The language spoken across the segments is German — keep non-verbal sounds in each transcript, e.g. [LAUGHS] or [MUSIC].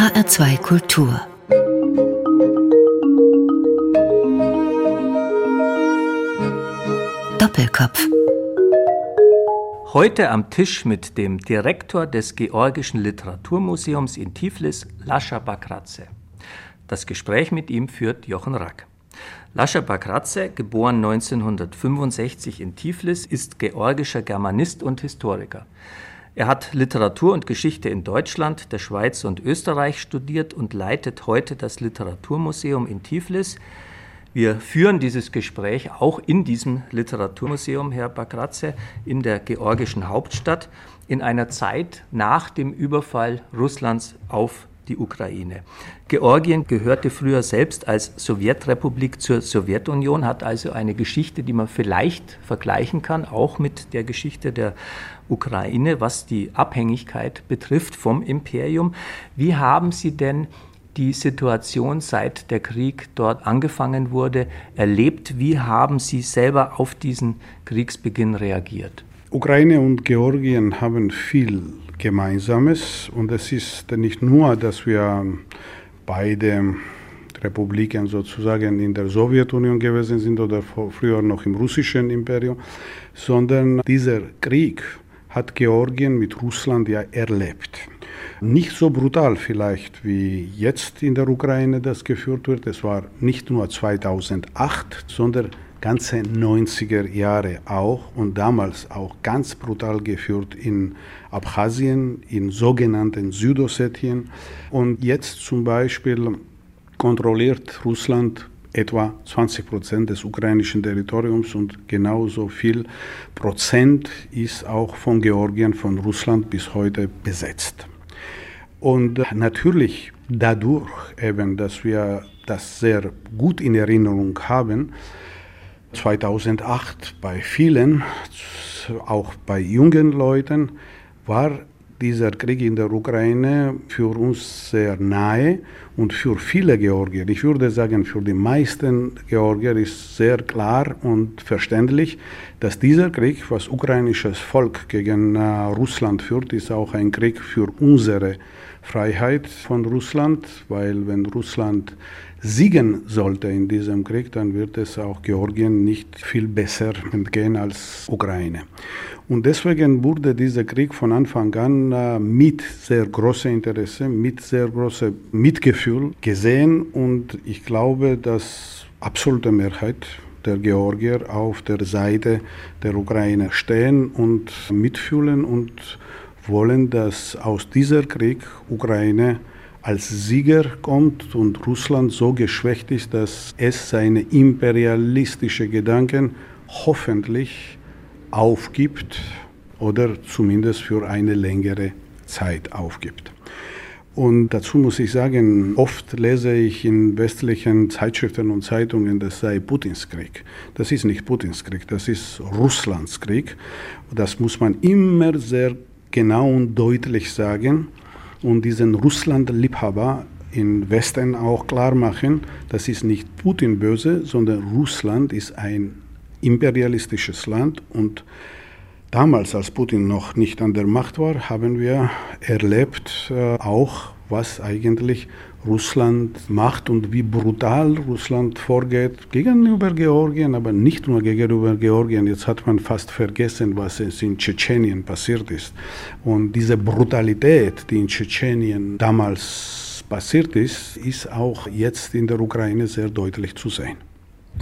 HR2 Kultur Doppelkopf Heute am Tisch mit dem Direktor des Georgischen Literaturmuseums in Tiflis, Lascha Bakratze. Das Gespräch mit ihm führt Jochen Rack. Lascha Bakratze, geboren 1965 in Tiflis, ist georgischer Germanist und Historiker. Er hat Literatur und Geschichte in Deutschland, der Schweiz und Österreich studiert und leitet heute das Literaturmuseum in Tiflis. Wir führen dieses Gespräch auch in diesem Literaturmuseum, Herr Bakratze, in der georgischen Hauptstadt, in einer Zeit nach dem Überfall Russlands auf die Ukraine. Georgien gehörte früher selbst als Sowjetrepublik zur Sowjetunion, hat also eine Geschichte, die man vielleicht vergleichen kann, auch mit der Geschichte der Ukraine, was die Abhängigkeit betrifft vom Imperium. Wie haben Sie denn die Situation, seit der Krieg dort angefangen wurde, erlebt? Wie haben Sie selber auf diesen Kriegsbeginn reagiert? Ukraine und Georgien haben viel Gemeinsames und es ist nicht nur, dass wir beide Republiken sozusagen in der Sowjetunion gewesen sind oder früher noch im russischen Imperium, sondern dieser Krieg hat Georgien mit Russland ja erlebt. Nicht so brutal vielleicht, wie jetzt in der Ukraine das geführt wird. Es war nicht nur 2008, sondern ganze 90er Jahre auch und damals auch ganz brutal geführt in Abchasien, in sogenannten Südossetien. Und jetzt zum Beispiel kontrolliert Russland etwa 20 Prozent des ukrainischen Territoriums und genauso viel Prozent ist auch von Georgien, von Russland bis heute besetzt. Und natürlich dadurch eben, dass wir das sehr gut in Erinnerung haben, 2008 bei vielen, auch bei jungen Leuten, war dieser Krieg in der Ukraine für uns sehr nahe und für viele Georgier, ich würde sagen für die meisten Georgier ist sehr klar und verständlich, dass dieser Krieg, was ukrainisches Volk gegen äh, Russland führt, ist auch ein Krieg für unsere Freiheit von Russland, weil wenn Russland siegen sollte in diesem Krieg, dann wird es auch Georgien nicht viel besser [LAUGHS] entgehen als Ukraine. Und deswegen wurde dieser Krieg von Anfang an äh, mit sehr großem Interesse, mit sehr großem Mitgefühl gesehen und ich glaube, dass absolute Mehrheit der Georgier auf der Seite der Ukraine stehen und mitfühlen und wollen, dass aus dieser Krieg Ukraine als Sieger kommt und Russland so geschwächt ist, dass es seine imperialistischen Gedanken hoffentlich aufgibt oder zumindest für eine längere Zeit aufgibt. Und dazu muss ich sagen, oft lese ich in westlichen Zeitschriften und Zeitungen, das sei Putins Krieg. Das ist nicht Putins Krieg, das ist Russlands Krieg. Das muss man immer sehr genau und deutlich sagen und diesen Russland-Liebhaber im Westen auch klar machen, das ist nicht Putin böse, sondern Russland ist ein imperialistisches Land. Und damals, als Putin noch nicht an der Macht war, haben wir erlebt äh, auch, was eigentlich Russland macht und wie brutal Russland vorgeht gegenüber Georgien, aber nicht nur gegenüber Georgien. Jetzt hat man fast vergessen, was in Tschetschenien passiert ist. Und diese Brutalität, die in Tschetschenien damals passiert ist, ist auch jetzt in der Ukraine sehr deutlich zu sehen.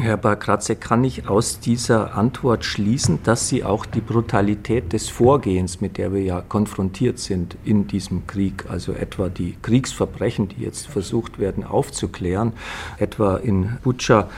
Herr Barkratze, kann ich aus dieser Antwort schließen, dass Sie auch die Brutalität des Vorgehens, mit der wir ja konfrontiert sind in diesem Krieg, also etwa die Kriegsverbrechen, die jetzt versucht werden aufzuklären, etwa in Butscha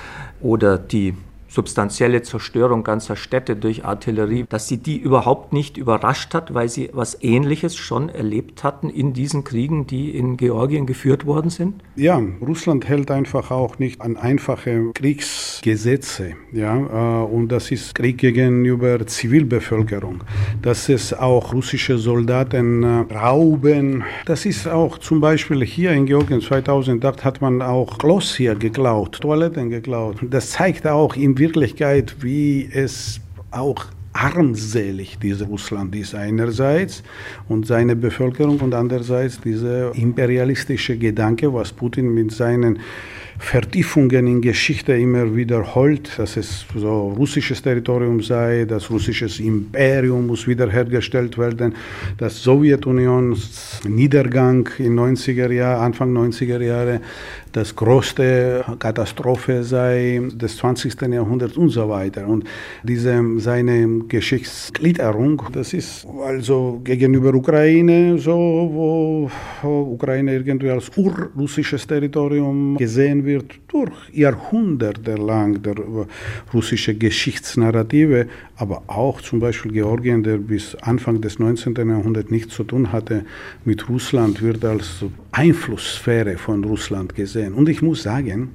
oder die substanzielle Zerstörung ganzer Städte durch Artillerie, dass sie die überhaupt nicht überrascht hat, weil sie was Ähnliches schon erlebt hatten in diesen Kriegen, die in Georgien geführt worden sind? Ja, Russland hält einfach auch nicht an einfache Kriegsgesetze. Ja, äh, und das ist Krieg gegenüber Zivilbevölkerung. Dass es auch russische Soldaten äh, rauben. Das ist auch zum Beispiel hier in Georgien 2008 hat man auch Klos hier geklaut, Toiletten geklaut. Das zeigt auch im Wirklichkeit, wie es auch armselig dieses Russland ist einerseits und seine Bevölkerung und andererseits dieser imperialistische Gedanke, was Putin mit seinen Vertiefungen in Geschichte immer wiederholt, dass es so russisches Territorium sei, das russisches Imperium muss wiederhergestellt werden, das Sowjetunions Niedergang in 90er Jahren, Anfang 90er Jahre, das größte Katastrophe sei des 20. Jahrhunderts und so weiter. Und diese seine Geschichtsgliederung, das ist also gegenüber Ukraine so, wo Ukraine irgendwie als urrussisches Territorium gesehen wird durch Jahrhunderte lang der russische Geschichtsnarrative, aber auch zum Beispiel Georgien, der bis Anfang des 19. Jahrhunderts nichts zu tun hatte mit Russland, wird als Einflusssphäre von Russland gesehen. Und ich muss sagen,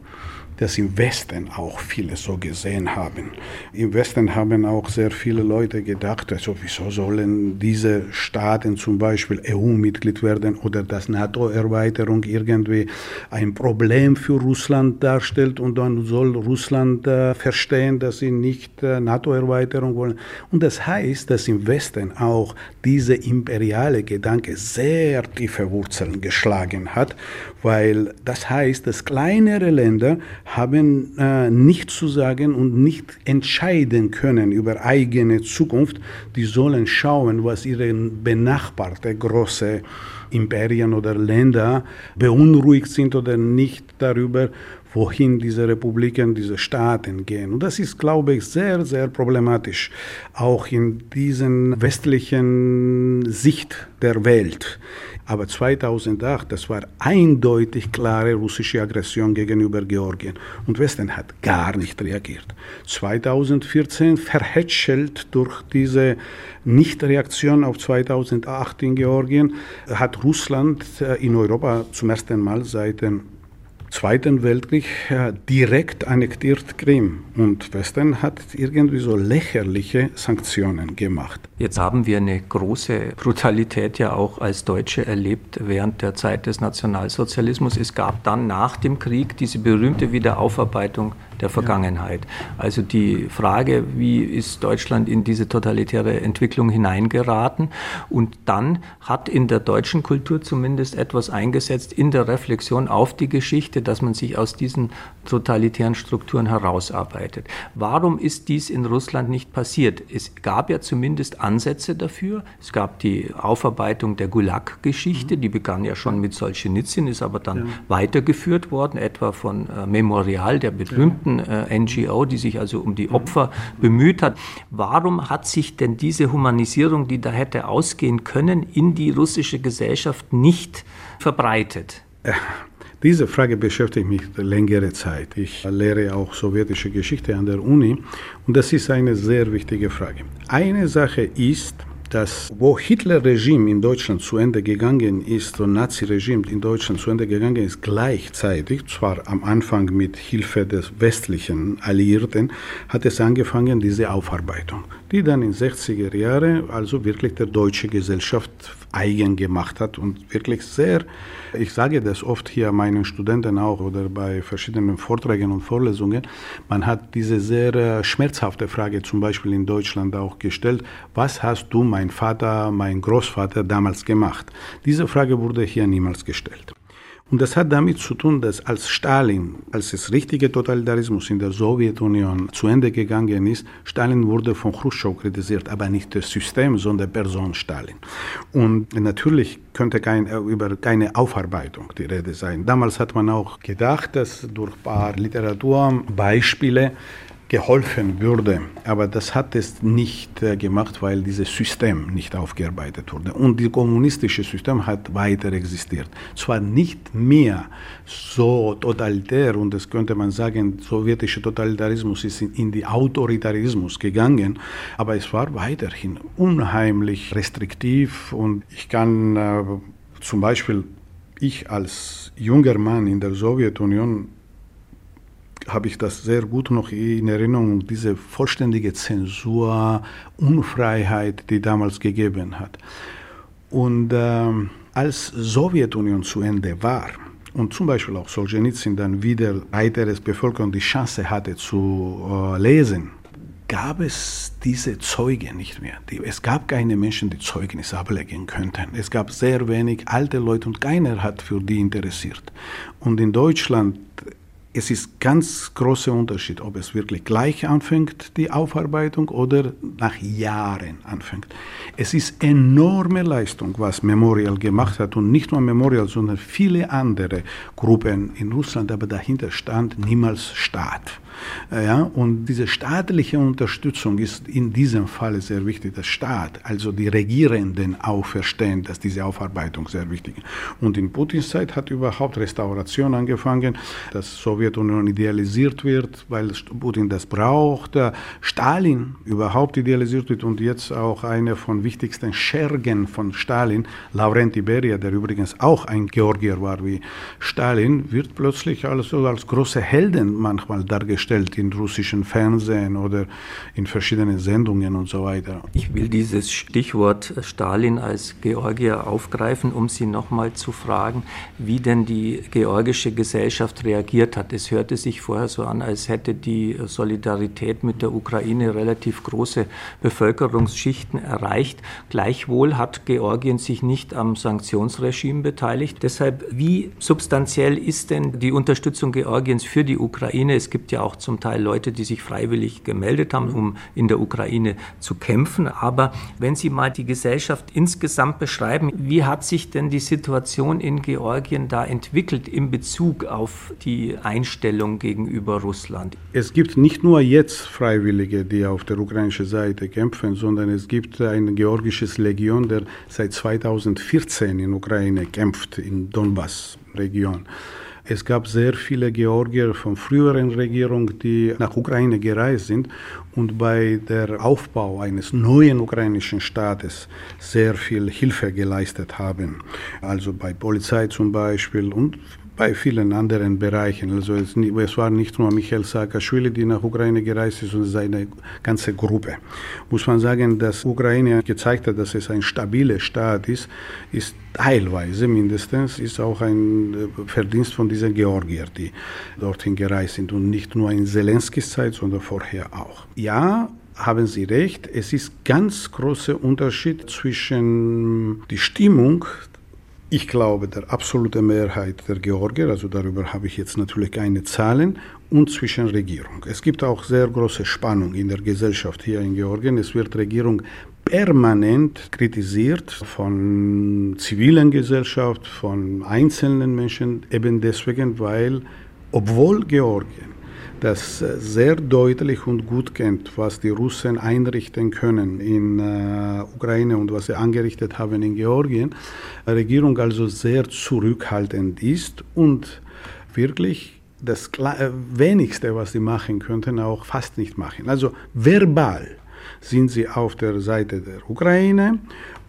dass im Westen auch viele so gesehen haben. Im Westen haben auch sehr viele Leute gedacht, also wieso sollen diese Staaten zum Beispiel EU-Mitglied werden oder dass NATO-Erweiterung irgendwie ein Problem für Russland darstellt und dann soll Russland äh, verstehen, dass sie nicht äh, NATO-Erweiterung wollen. Und das heißt, dass im Westen auch diese imperiale Gedanke sehr tiefe Wurzeln geschlagen hat, weil das heißt, dass kleinere Länder haben äh, nichts zu sagen und nicht entscheiden können über eigene Zukunft. Die sollen schauen, was ihre benachbarte große Imperien oder Länder beunruhigt sind oder nicht darüber, wohin diese Republiken, diese Staaten gehen. Und das ist, glaube ich, sehr, sehr problematisch, auch in diesen westlichen Sicht der Welt. Aber 2008, das war eindeutig klare russische Aggression gegenüber Georgien. Und Westen hat gar nicht reagiert. 2014 verhätschelt durch diese Nichtreaktion auf 2008 in Georgien hat Russland äh, in Europa zum ersten Mal seit dem Zweiten Weltkrieg direkt annektiert Krim und Westen hat irgendwie so lächerliche Sanktionen gemacht. Jetzt haben wir eine große Brutalität ja auch als Deutsche erlebt während der Zeit des Nationalsozialismus. Es gab dann nach dem Krieg diese berühmte Wiederaufarbeitung der Vergangenheit. Also die Frage, wie ist Deutschland in diese totalitäre Entwicklung hineingeraten? Und dann hat in der deutschen Kultur zumindest etwas eingesetzt in der Reflexion auf die Geschichte, dass man sich aus diesen totalitären Strukturen herausarbeitet. Warum ist dies in Russland nicht passiert? Es gab ja zumindest Ansätze dafür. Es gab die Aufarbeitung der Gulag-Geschichte, die begann ja schon mit Solzhenitsyn, ist aber dann ja. weitergeführt worden, etwa von äh, Memorial, der berühmten äh, NGO, die sich also um die Opfer bemüht hat. Warum hat sich denn diese Humanisierung, die da hätte ausgehen können, in die russische Gesellschaft nicht verbreitet? Diese Frage beschäftigt mich längere Zeit. Ich lehre auch sowjetische Geschichte an der Uni und das ist eine sehr wichtige Frage. Eine Sache ist, dass wo Hitler-Regime in Deutschland zu Ende gegangen ist und Nazi-Regime in Deutschland zu Ende gegangen ist, gleichzeitig, zwar am Anfang mit Hilfe des westlichen Alliierten, hat es angefangen, diese Aufarbeitung, die dann in 60er Jahren also wirklich der deutsche Gesellschaft eigen gemacht hat und wirklich sehr, ich sage das oft hier meinen Studenten auch oder bei verschiedenen Vorträgen und Vorlesungen, man hat diese sehr äh, schmerzhafte Frage zum Beispiel in Deutschland auch gestellt, was hast du, mein Vater, mein Großvater damals gemacht? Diese Frage wurde hier niemals gestellt. Und das hat damit zu tun, dass als Stalin, als das richtige Totalitarismus in der Sowjetunion zu Ende gegangen ist, Stalin wurde von Khrushchev kritisiert, aber nicht das System, sondern Person Stalin. Und natürlich könnte kein, äh, über keine Aufarbeitung die Rede sein. Damals hat man auch gedacht, dass durch ein paar Literaturbeispiele geholfen würde. Aber das hat es nicht äh, gemacht, weil dieses System nicht aufgearbeitet wurde. Und das kommunistische System hat weiter existiert. Zwar nicht mehr so totalitär, und das könnte man sagen, sowjetischer Totalitarismus ist in, in die Autoritarismus gegangen, aber es war weiterhin unheimlich restriktiv. Und ich kann äh, zum Beispiel, ich als junger Mann in der Sowjetunion, habe ich das sehr gut noch in Erinnerung, diese vollständige Zensur, Unfreiheit, die damals gegeben hat. Und äh, als Sowjetunion zu Ende war und zum Beispiel auch Solzhenitsyn dann wieder weiteres Bevölkerung die Chance hatte zu äh, lesen, gab es diese Zeugen nicht mehr. Es gab keine Menschen, die Zeugnis ablegen könnten. Es gab sehr wenig alte Leute und keiner hat für die interessiert. Und in Deutschland es ist ganz großer Unterschied, ob es wirklich gleich anfängt, die Aufarbeitung, oder nach Jahren anfängt. Es ist enorme Leistung, was Memorial gemacht hat und nicht nur Memorial, sondern viele andere Gruppen in Russland, aber dahinter stand niemals Staat. Ja, und diese staatliche Unterstützung ist in diesem Fall sehr wichtig. Der Staat, also die Regierenden auch verstehen, dass diese Aufarbeitung sehr wichtig ist. Und in Putins Zeit hat überhaupt Restauration angefangen, dass Sowjetunion idealisiert wird, weil Putin das braucht. Stalin überhaupt idealisiert wird und jetzt auch einer von wichtigsten Schergen von Stalin, Laurenti Beria, der übrigens auch ein Georgier war wie Stalin, wird plötzlich also als große Helden manchmal dargestellt dargestellt in russischen Fernsehen oder in verschiedenen Sendungen und so weiter. Ich will dieses Stichwort Stalin als Georgier aufgreifen, um Sie nochmal zu fragen, wie denn die georgische Gesellschaft reagiert hat. Es hörte sich vorher so an, als hätte die Solidarität mit der Ukraine relativ große Bevölkerungsschichten erreicht. Gleichwohl hat Georgien sich nicht am Sanktionsregime beteiligt. Deshalb, wie substanziell ist denn die Unterstützung Georgiens für die Ukraine? Es gibt ja auch auch zum Teil Leute, die sich freiwillig gemeldet haben, um in der Ukraine zu kämpfen. Aber wenn Sie mal die Gesellschaft insgesamt beschreiben, wie hat sich denn die Situation in Georgien da entwickelt in Bezug auf die Einstellung gegenüber Russland? Es gibt nicht nur jetzt Freiwillige, die auf der ukrainischen Seite kämpfen, sondern es gibt ein georgisches Legion, der seit 2014 in Ukraine kämpft, in Donbass-Region. Es gab sehr viele Georgier von früheren Regierungen, die nach Ukraine gereist sind und bei der Aufbau eines neuen ukrainischen Staates sehr viel Hilfe geleistet haben. Also bei Polizei zum Beispiel und bei vielen anderen Bereichen. Also es, es, war nicht nur Michael Saakashvili, die nach Ukraine gereist ist, sondern seine ganze Gruppe. Muss man sagen, dass Ukraine gezeigt hat, dass es ein stabiler Staat ist, ist teilweise mindestens, ist auch ein äh, Verdienst von diesen Georgier, die dorthin gereist sind und nicht nur in Zelenskis Zeit, sondern vorher auch. Ja, haben Sie recht, es ist ganz großer Unterschied zwischen die Stimmung ich glaube, der absolute Mehrheit der Georgier, also darüber habe ich jetzt natürlich keine Zahlen, und zwischen Regierung. Es gibt auch sehr große Spannung in der Gesellschaft hier in Georgien. Es wird Regierung permanent kritisiert von zivilen Gesellschaft, von einzelnen Menschen, eben deswegen, weil obwohl Georgien das sehr deutlich und gut kennt, was die Russen einrichten können in äh, Ukraine und was sie angerichtet haben in Georgien, die Regierung also sehr zurückhaltend ist und wirklich das äh, wenigste, was sie machen könnten, auch fast nicht machen. Also verbal sind sie auf der Seite der Ukraine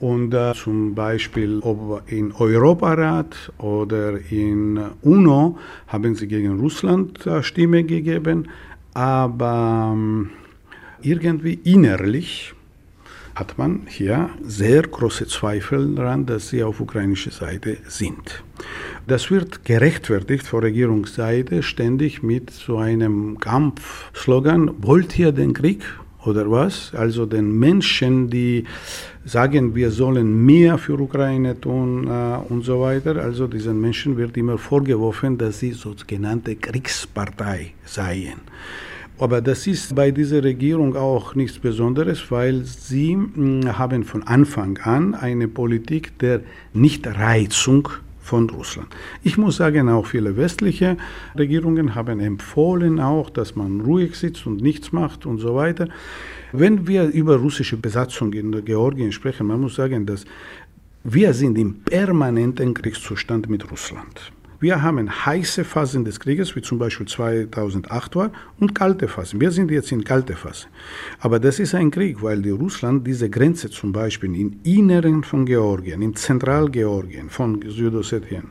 und äh, zum Beispiel ob in Europarat oder in UNO haben sie gegen Russland äh, Stimme gegeben, aber ähm, irgendwie innerlich hat man hier sehr große Zweifel daran, dass sie auf ukrainischer Seite sind. Das wird gerechtfertigt von Regierungsseite ständig mit so einem Kampfslogan, wollt ihr den Krieg oder was? Also den Menschen, die sagen, wir sollen mehr für Ukraine tun äh, und so weiter. Also diesen Menschen wird immer vorgeworfen, dass sie sogenannte Kriegspartei seien. Aber das ist bei dieser Regierung auch nichts Besonderes, weil sie mh, haben von Anfang an eine Politik der Nichtreizung von Russland. Ich muss sagen, auch viele westliche Regierungen haben empfohlen auch, dass man ruhig sitzt und nichts macht und so weiter. Wenn wir über russische Besatzung in Georgien sprechen, man muss sagen, dass wir sind im permanenten Kriegszustand mit Russland. Wir haben heiße Phasen des Krieges, wie zum Beispiel 2008 war, und kalte Phasen. Wir sind jetzt in kalte Phase. Aber das ist ein Krieg, weil die Russland diese Grenze zum Beispiel im Inneren von Georgien, im Zentralgeorgien, von Südossetien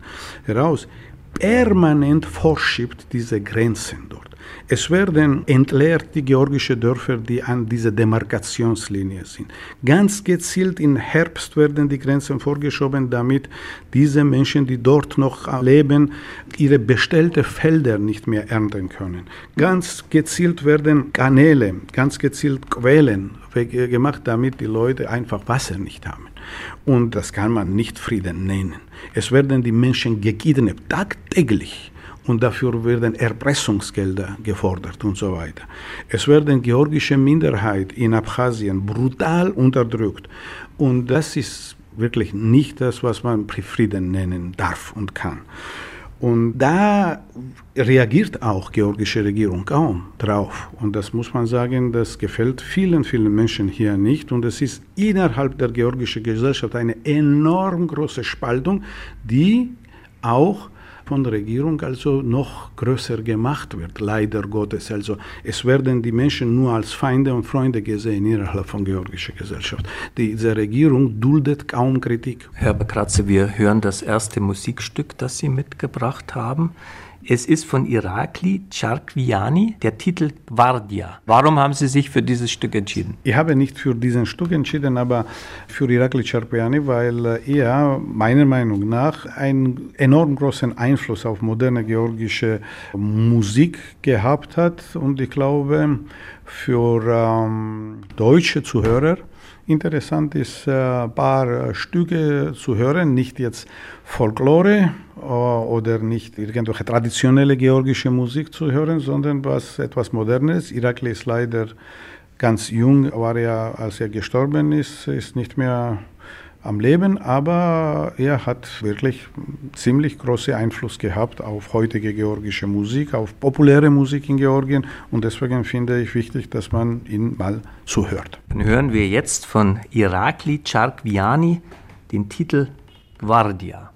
heraus, permanent vorschiebt diese Grenzen dort. Es werden entleert die georgischen Dörfer, die an dieser Demarkationslinie sind. Ganz gezielt im Herbst werden die Grenzen vorgeschoben, damit diese Menschen, die dort noch leben, ihre bestellten Felder nicht mehr ernten können. Ganz gezielt werden Kanäle, ganz gezielt Quellen gemacht, damit die Leute einfach Wasser nicht haben. Und das kann man nicht Frieden nennen. Es werden die Menschen gekidnappt, tagtäglich und dafür werden Erpressungsgelder gefordert und so weiter. Es werden georgische Minderheit in Abchasien brutal unterdrückt und das ist wirklich nicht das, was man Frieden nennen darf und kann. Und da reagiert auch die georgische Regierung kaum drauf. Und das muss man sagen, das gefällt vielen, vielen Menschen hier nicht. Und es ist innerhalb der georgischen Gesellschaft eine enorm große Spaltung, die auch von der Regierung also noch größer gemacht wird, leider Gottes. Also es werden die Menschen nur als Feinde und Freunde gesehen innerhalb von georgischer Gesellschaft. Diese Regierung duldet kaum Kritik. Herr Bekratze, wir hören das erste Musikstück, das Sie mitgebracht haben. Es ist von Irakli Charkviani, der Titel Guardia. Warum haben Sie sich für dieses Stück entschieden? Ich habe nicht für diesen Stück entschieden, aber für Irakli Charkviani, weil er meiner Meinung nach einen enorm großen Einfluss auf moderne georgische Musik gehabt hat und ich glaube für ähm, deutsche Zuhörer interessant ist, ein paar Stücke zu hören, nicht jetzt Folklore äh, oder nicht irgendwelche traditionelle georgische Musik zu hören, sondern was etwas Modernes. Irakli ist leider ganz jung, war er, als er gestorben ist, ist nicht mehr am Leben, aber er hat wirklich ziemlich großen Einfluss gehabt auf heutige georgische Musik, auf populäre Musik in Georgien und deswegen finde ich wichtig, dass man ihn mal zuhört. Dann hören wir jetzt von Irakli Charkviani den Titel Guardia.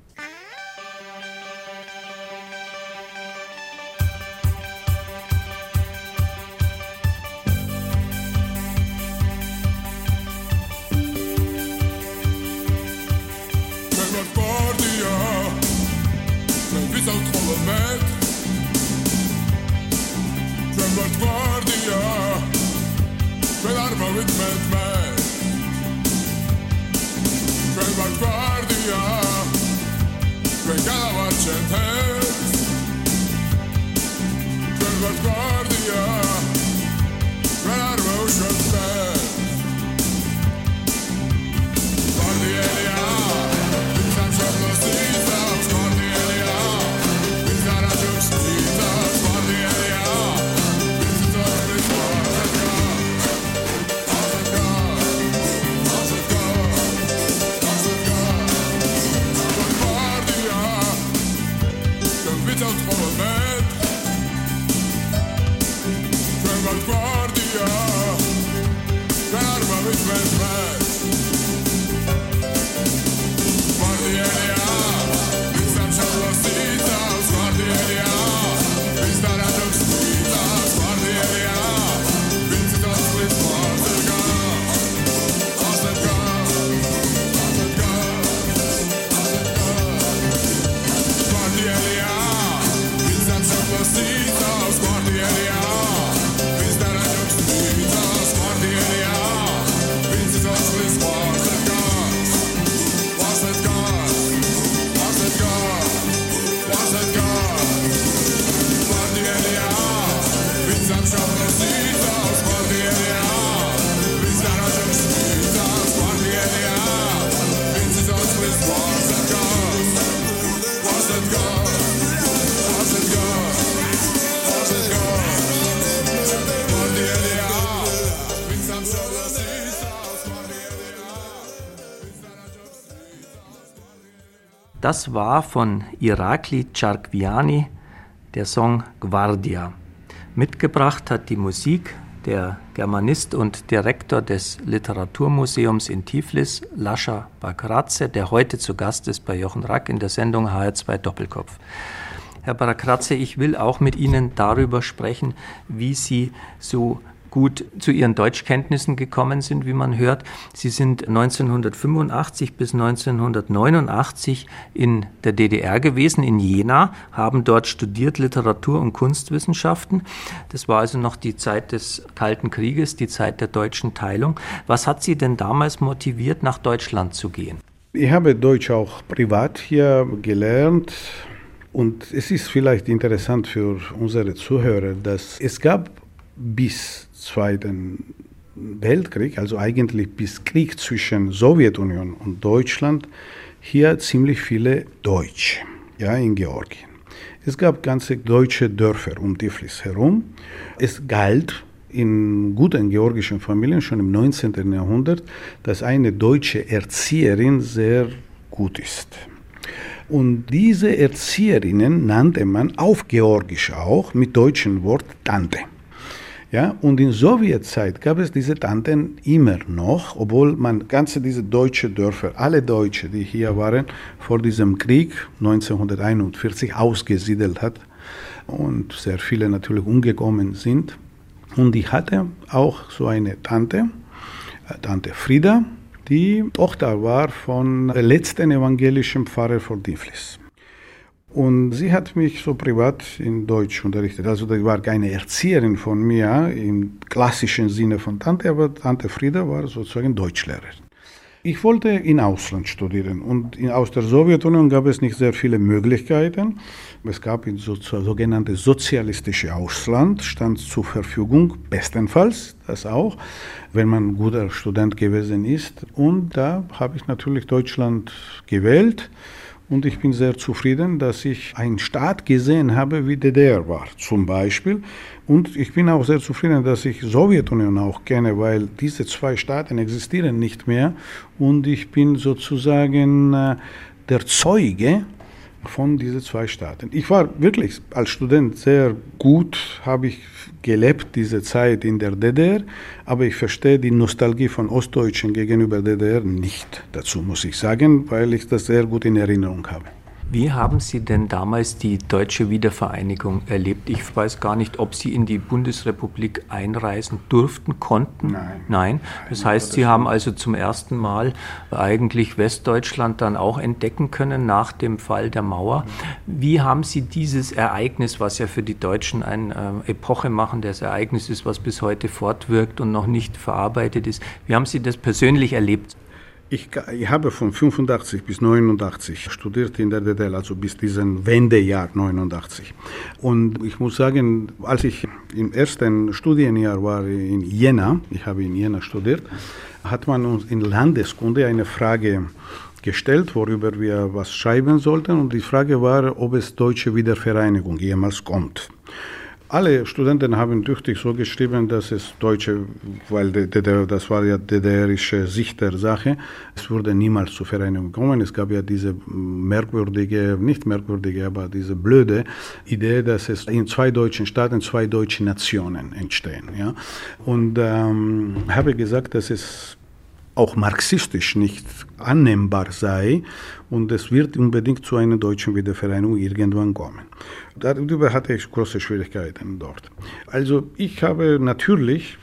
Das war von Irakli Charkviani der Song Guardia. Mitgebracht hat die Musik der Germanist und Direktor des Literaturmuseums in Tiflis, Lascha Bakratze, der heute zu Gast ist bei Jochen Rack in der Sendung HR2 Doppelkopf. Herr Bakratze, ich will auch mit Ihnen darüber sprechen, wie Sie so gut zu ihren Deutschkenntnissen gekommen sind, wie man hört. Sie sind 1985 bis 1989 in der DDR gewesen, in Jena, haben dort studiert Literatur- und Kunstwissenschaften. Das war also noch die Zeit des Kalten Krieges, die Zeit der deutschen Teilung. Was hat Sie denn damals motiviert, nach Deutschland zu gehen? Ich habe Deutsch auch privat hier gelernt. Und es ist vielleicht interessant für unsere Zuhörer, dass es gab bis Zweiten Weltkrieg, also eigentlich bis Krieg zwischen Sowjetunion und Deutschland, hier ziemlich viele Deutsche ja, in Georgien. Es gab ganze deutsche Dörfer um Tiflis herum. Es galt in guten georgischen Familien schon im 19. Jahrhundert, dass eine deutsche Erzieherin sehr gut ist. Und diese Erzieherinnen nannte man auf Georgisch auch mit deutschem Wort Tante. Ja, und in Sowjetzeit gab es diese Tanten immer noch, obwohl man ganze diese deutsche Dörfer, alle Deutsche, die hier waren, vor diesem Krieg 1941 ausgesiedelt hat und sehr viele natürlich umgekommen sind. Und ich hatte auch so eine Tante, äh, Tante Frieda, die Tochter war von letzten evangelischen Pfarrer von Tiflis. Und sie hat mich so privat in Deutsch unterrichtet. Also die war keine Erzieherin von mir im klassischen Sinne von Tante, aber Tante Frieda war sozusagen Deutschlehrerin. Ich wollte in Ausland studieren und in, aus der Sowjetunion gab es nicht sehr viele Möglichkeiten. Es gab ein so, sogenanntes sozialistische Ausland, stand zur Verfügung, bestenfalls das auch, wenn man ein guter Student gewesen ist. Und da habe ich natürlich Deutschland gewählt. Und ich bin sehr zufrieden, dass ich einen Staat gesehen habe, wie DDR war, zum Beispiel. Und ich bin auch sehr zufrieden, dass ich Sowjetunion auch kenne, weil diese zwei Staaten existieren nicht mehr. Und ich bin sozusagen äh, der Zeuge von diesen zwei Staaten. Ich war wirklich als Student sehr gut, habe ich gelebt diese Zeit in der DDR, aber ich verstehe die Nostalgie von Ostdeutschen gegenüber DDR nicht. Dazu muss ich sagen, weil ich das sehr gut in Erinnerung habe. Wie haben Sie denn damals die deutsche Wiedervereinigung erlebt? Ich weiß gar nicht, ob Sie in die Bundesrepublik einreisen durften, konnten. Nein. Nein. Das heißt, Sie haben also zum ersten Mal eigentlich Westdeutschland dann auch entdecken können nach dem Fall der Mauer. Wie haben Sie dieses Ereignis, was ja für die Deutschen ein äh, epochemachendes Ereignis ist, was bis heute fortwirkt und noch nicht verarbeitet ist, wie haben Sie das persönlich erlebt? Ich, ich, habe von 85 bis 89 studiert in der DDR, also bis diesem Wendejahr 89. Und ich muss sagen, als ich im ersten Studienjahr war in Jena, ich habe in Jena studiert, hat man uns in Landeskunde eine Frage gestellt, worüber wir was schreiben sollten. Und die Frage war, ob es deutsche Wiedervereinigung jemals kommt. Alle Studenten haben tüchtig so geschrieben, dass es deutsche, weil das war ja DDRische Sicht der Sache, es würde niemals zur Vereinigung kommen. Es gab ja diese merkwürdige, nicht merkwürdige, aber diese blöde Idee, dass es in zwei deutschen Staaten zwei deutsche Nationen entstehen. Ja? Und ähm, habe gesagt, dass es auch marxistisch nicht annehmbar sei und es wird unbedingt zu einer deutschen Wiedervereinigung irgendwann kommen. Darüber hatte ich große Schwierigkeiten dort. Also ich habe natürlich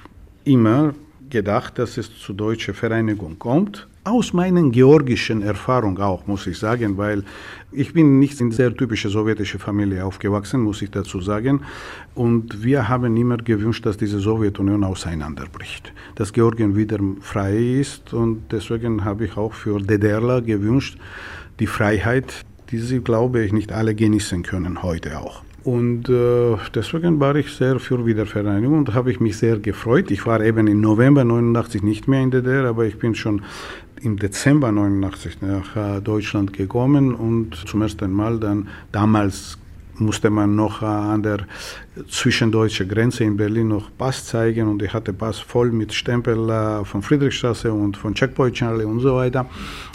immer gedacht, dass es zu deutscher Vereinigung kommt, aus meinen georgischen Erfahrungen auch, muss ich sagen, weil ich bin nicht in sehr typischer sowjetischer Familie aufgewachsen, muss ich dazu sagen. Und wir haben immer gewünscht, dass diese Sowjetunion auseinanderbricht, dass Georgien wieder frei ist. Und deswegen habe ich auch für DDRler gewünscht, die Freiheit, die sie, glaube ich, nicht alle genießen können heute auch. Und äh, deswegen war ich sehr für Wiedervereinigung und habe ich mich sehr gefreut. Ich war eben im November 89 nicht mehr in DDR, aber ich bin schon im Dezember 89 nach äh, Deutschland gekommen und zum ersten Mal dann damals musste man noch äh, an der zwischendeutschen Grenze in Berlin noch Pass zeigen und ich hatte Pass voll mit Stempel äh, von Friedrichstraße und von Checkpoint Charlie und so weiter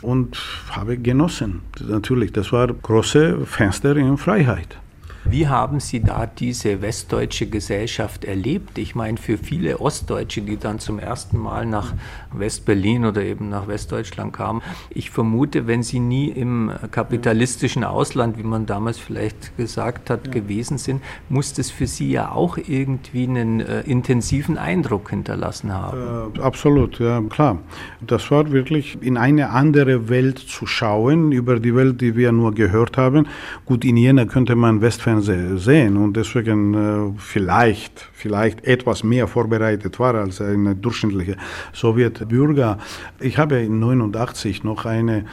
und habe genossen. Natürlich, das war große Fenster in Freiheit. Wie haben Sie da diese westdeutsche Gesellschaft erlebt? Ich meine, für viele Ostdeutsche, die dann zum ersten Mal nach West-Berlin oder eben nach Westdeutschland kamen, ich vermute, wenn sie nie im kapitalistischen Ausland, wie man damals vielleicht gesagt hat, ja. gewesen sind, muss das für sie ja auch irgendwie einen äh, intensiven Eindruck hinterlassen haben. Äh, absolut, ja, klar. Das war wirklich in eine andere Welt zu schauen, über die Welt, die wir nur gehört haben. Gut, in Jena könnte man Westfernsehen Fernsehen sehen und deswegen äh, vielleicht, vielleicht etwas mehr vorbereitet war als ein durchschnittlicher Sowjetbürger. Ich habe in 89 noch eine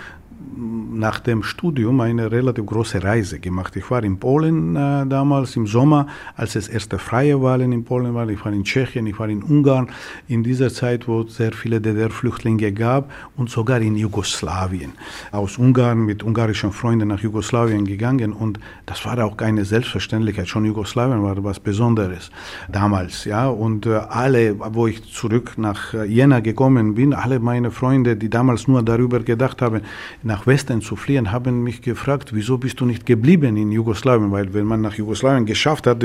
nach dem Studium eine relativ große Reise gemacht. Ich war in Polen äh, damals im Sommer, als es erste freie Wahlen in Polen waren. Ich war in Tschechien, ich war in Ungarn, in dieser Zeit, wo es sehr viele DDR-Flüchtlinge gab und sogar in Jugoslawien. Aus Ungarn mit ungarischen Freunden nach Jugoslawien gegangen und das war auch keine Selbstverständlichkeit. Schon Jugoslawien war was Besonderes damals, ja. Und äh, alle, wo ich zurück nach äh, Jena gekommen bin, alle meine Freunde, die damals nur darüber gedacht haben, nach Westen zu fliehen, haben mich gefragt, wieso bist du nicht geblieben in Jugoslawien? Weil wenn man nach Jugoslawien geschafft hat,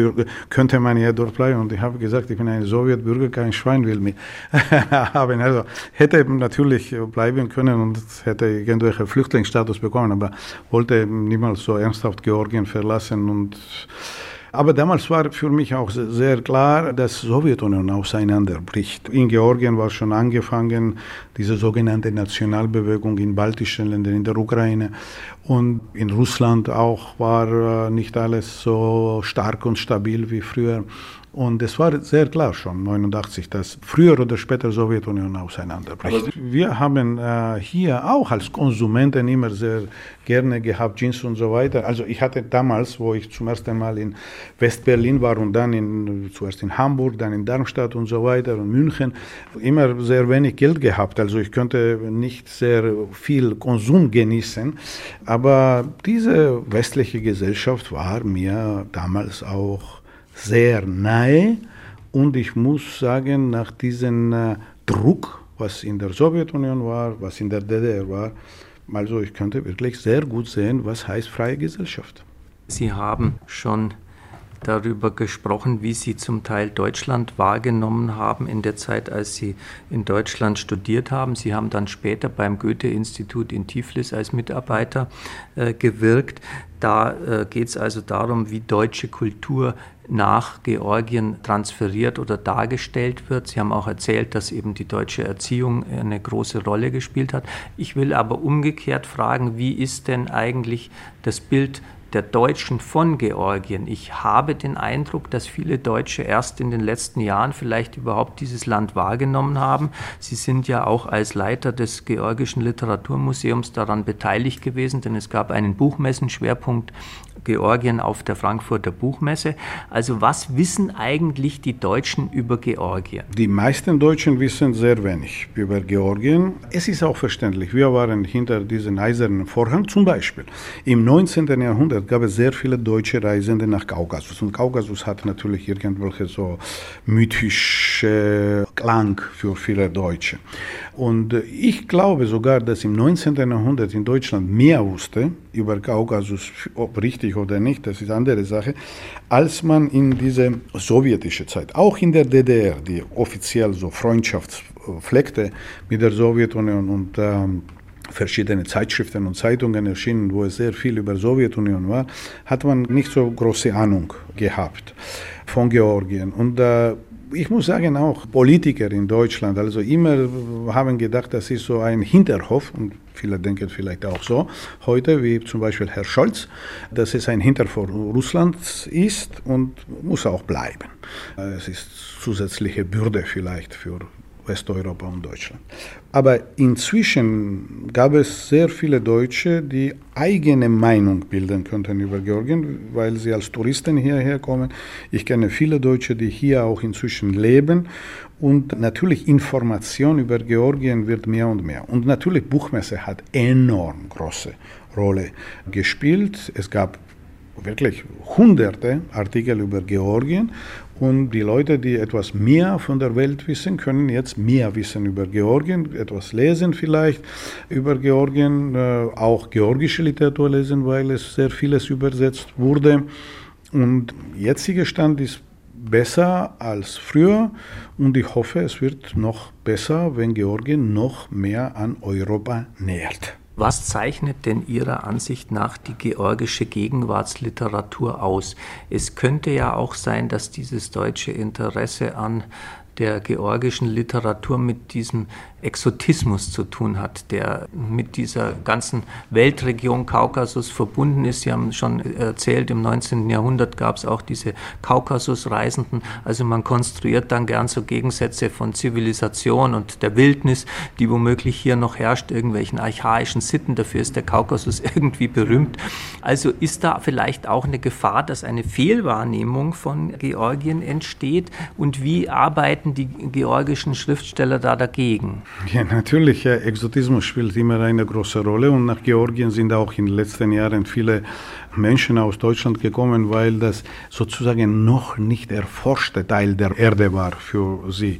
könnte man ja dort bleiben. Und ich habe gesagt, ich bin ein Sowjetbürger, kein Schwein will mich [LAUGHS] haben. Also hätte natürlich bleiben können und hätte irgendwelche Flüchtlingsstatus bekommen, aber wollte niemals so ernsthaft Georgien verlassen und aber damals war für mich auch sehr klar, dass Sowjetunion auseinanderbricht. In Georgien war schon angefangen, diese sogenannte Nationalbewegung in baltischen Ländern, in der Ukraine. Und in Russland auch war äh, nicht alles so stark und stabil wie früher. Und es war sehr klar schon 89, dass früher oder später Sowjetunion auseinanderbricht. Wir haben äh, hier auch als Konsumenten immer sehr gerne gehabt Jeans und so weiter. Also ich hatte damals, wo ich zum ersten Mal in Westberlin war und dann in, zuerst in Hamburg, dann in Darmstadt und so weiter und München, immer sehr wenig Geld gehabt. Also ich könnte nicht sehr viel Konsum genießen. Aber diese westliche Gesellschaft war mir damals auch sehr nahe und ich muss sagen, nach diesem äh, Druck, was in der Sowjetunion war, was in der DDR war, also ich könnte wirklich sehr gut sehen, was heißt freie Gesellschaft. Sie haben schon darüber gesprochen, wie Sie zum Teil Deutschland wahrgenommen haben in der Zeit, als Sie in Deutschland studiert haben. Sie haben dann später beim Goethe-Institut in Tiflis als Mitarbeiter äh, gewirkt. Da äh, geht es also darum, wie deutsche Kultur nach Georgien transferiert oder dargestellt wird. Sie haben auch erzählt, dass eben die deutsche Erziehung eine große Rolle gespielt hat. Ich will aber umgekehrt fragen, wie ist denn eigentlich das Bild der Deutschen von Georgien. Ich habe den Eindruck, dass viele Deutsche erst in den letzten Jahren vielleicht überhaupt dieses Land wahrgenommen haben. Sie sind ja auch als Leiter des Georgischen Literaturmuseums daran beteiligt gewesen, denn es gab einen Buchmessenschwerpunkt Georgien auf der Frankfurter Buchmesse. Also was wissen eigentlich die Deutschen über Georgien? Die meisten Deutschen wissen sehr wenig über Georgien. Es ist auch verständlich. Wir waren hinter diesem eisernen Vorhang. Zum Beispiel im 19. Jahrhundert gab es sehr viele deutsche Reisende nach Kaukasus. Und Kaukasus hat natürlich irgendwelche so mythische Klang für viele Deutsche. Und ich glaube sogar, dass im 19. Jahrhundert in Deutschland mehr wusste über Kaukasus, ob richtig oder nicht, das ist eine andere Sache, als man in diese sowjetische Zeit, auch in der DDR, die offiziell so Freundschaftspflegte mit der Sowjetunion und ähm, verschiedene Zeitschriften und Zeitungen erschienen, wo es sehr viel über Sowjetunion war, hat man nicht so große Ahnung gehabt von Georgien. Und äh, ich muss sagen, auch Politiker in Deutschland, also immer haben gedacht, das ist so ein Hinterhof und viele denken vielleicht auch so heute, wie zum Beispiel Herr Scholz, dass es ein Hinterhof Russlands ist und muss auch bleiben. Es ist zusätzliche Bürde vielleicht für Westeuropa und Deutschland. Aber inzwischen gab es sehr viele Deutsche, die eigene Meinung bilden könnten über Georgien, weil sie als Touristen hierher kommen. Ich kenne viele Deutsche, die hier auch inzwischen leben. Und natürlich Information über Georgien wird mehr und mehr. Und natürlich Buchmesse hat enorm große Rolle gespielt. Es gab wirklich hunderte Artikel über Georgien und die Leute, die etwas mehr von der Welt wissen, können jetzt mehr wissen über Georgien, etwas lesen vielleicht über Georgien, äh, auch georgische Literatur lesen, weil es sehr vieles übersetzt wurde. Und jetziger Stand ist besser als früher und ich hoffe, es wird noch besser, wenn Georgien noch mehr an Europa nähert. Was zeichnet denn Ihrer Ansicht nach die georgische Gegenwartsliteratur aus? Es könnte ja auch sein, dass dieses deutsche Interesse an der georgischen Literatur mit diesem Exotismus zu tun hat, der mit dieser ganzen Weltregion Kaukasus verbunden ist. Sie haben schon erzählt, im 19. Jahrhundert gab es auch diese Kaukasusreisenden. Also man konstruiert dann gern so Gegensätze von Zivilisation und der Wildnis, die womöglich hier noch herrscht, irgendwelchen archaischen Sitten. Dafür ist der Kaukasus [LAUGHS] irgendwie berühmt. Also ist da vielleicht auch eine Gefahr, dass eine Fehlwahrnehmung von Georgien entsteht? Und wie arbeiten die georgischen Schriftsteller da dagegen? Ja, natürlich, Exotismus spielt immer eine große Rolle und nach Georgien sind auch in den letzten Jahren viele Menschen aus Deutschland gekommen, weil das sozusagen noch nicht erforschte Teil der Erde war für sie.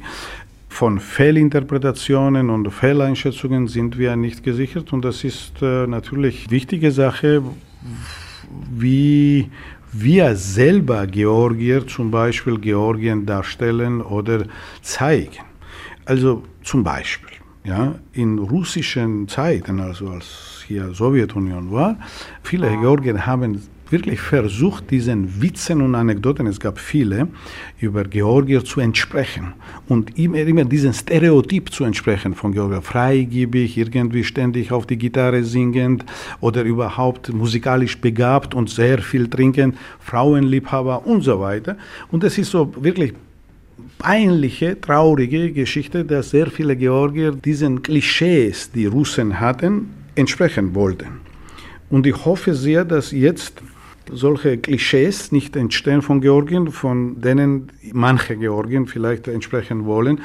Von Fehlinterpretationen und Fehleinschätzungen sind wir nicht gesichert und das ist äh, natürlich wichtige Sache, wie wir selber Georgier zum Beispiel Georgien darstellen oder zeigen. Also zum Beispiel, ja, in russischen Zeiten, also als hier Sowjetunion war, viele Georgier haben wirklich versucht, diesen Witzen und Anekdoten, es gab viele, über Georgier zu entsprechen und immer, immer diesen Stereotyp zu entsprechen von Georgier. Freigebig, irgendwie ständig auf die Gitarre singend oder überhaupt musikalisch begabt und sehr viel trinkend, Frauenliebhaber und so weiter. Und es ist so wirklich peinliche, traurige Geschichte, dass sehr viele Georgier diesen Klischees, die Russen hatten, entsprechen wollten. Und ich hoffe sehr, dass jetzt solche Klischees nicht entstehen von Georgien, von denen manche Georgien vielleicht entsprechen wollen.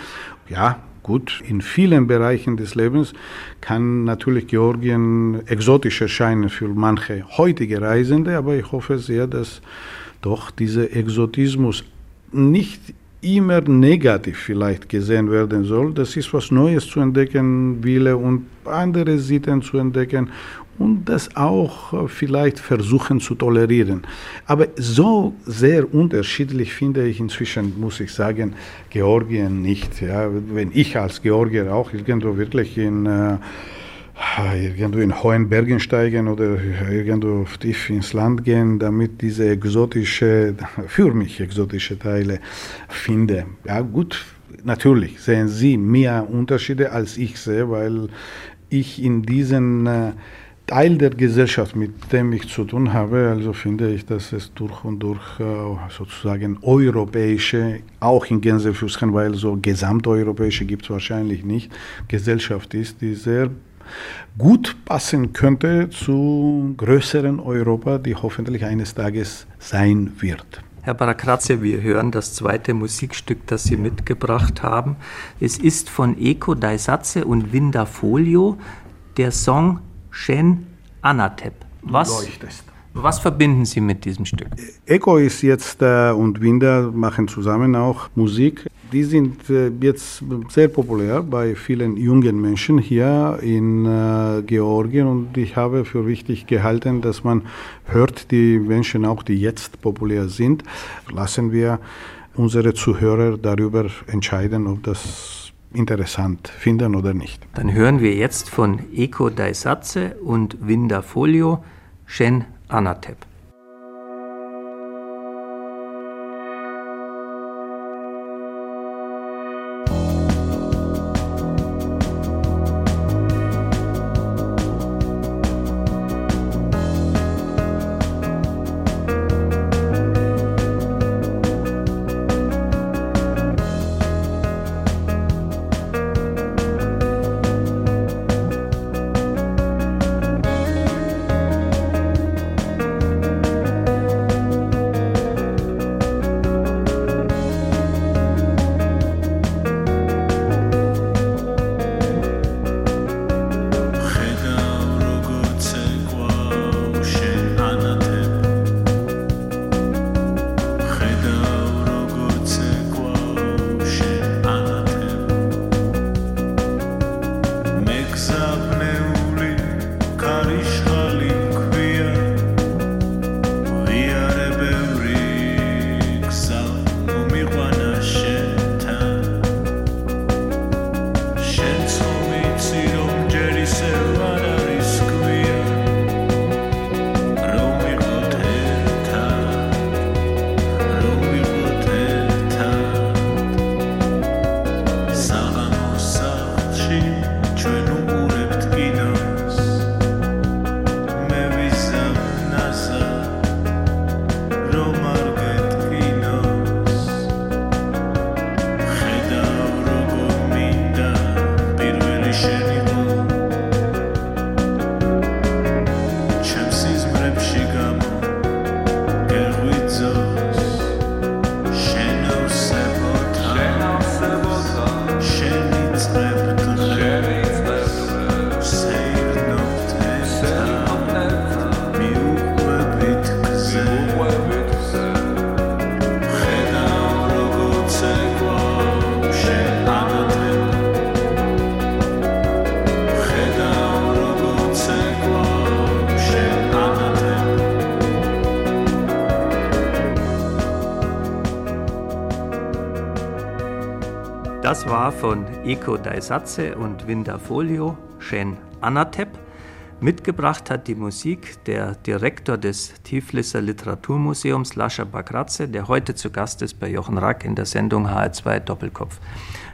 Ja, gut, in vielen Bereichen des Lebens kann natürlich Georgien exotisch erscheinen für manche heutige Reisende, aber ich hoffe sehr, dass doch dieser Exotismus nicht immer negativ vielleicht gesehen werden soll. Das ist was Neues zu entdecken, Wille und andere Sitten zu entdecken und das auch äh, vielleicht versuchen zu tolerieren. Aber so sehr unterschiedlich finde ich inzwischen, muss ich sagen, Georgien nicht. Ja, wenn ich als Georgier auch irgendwo wirklich in äh, irgendwo in hohen Bergen steigen oder irgendwo tief ins Land gehen, damit diese exotische, [LAUGHS] für mich exotische Teile finde. Ja gut, natürlich sehen Sie mehr Unterschiede als ich sehe, weil ich in diesen äh, Teil der Gesellschaft, mit dem ich zu tun habe, also finde ich, dass es durch und durch äh, sozusagen europäische, auch in Gänsefüßchen, weil so gesamteuropäische gibt es wahrscheinlich nicht, Gesellschaft ist, die sehr gut passen könnte zu größeren Europa, die hoffentlich eines Tages sein wird. Herr Barakratze, wir hören das zweite Musikstück, das Sie mitgebracht haben. Es ist von Eko Daisatze und Winda Folio der Song Shen Anatep. Was, was verbinden Sie mit diesem Stück? Eko ist jetzt äh, und Winda machen zusammen auch Musik. Die sind äh, jetzt sehr populär bei vielen jungen Menschen hier in äh, Georgien und ich habe für wichtig gehalten, dass man hört die Menschen auch, die jetzt populär sind. Lassen wir unsere Zuhörer darüber entscheiden, ob das interessant finden oder nicht. Dann hören wir jetzt von Eko Daisatze und Winda Folio Shen ანათებ. Das war von Eko Daisatze und Windafolio, Shen Anatep. Mitgebracht hat die Musik der Direktor des Tiflisser Literaturmuseums, Lascha Bakratze, der heute zu Gast ist bei Jochen Rack in der Sendung HR2 Doppelkopf.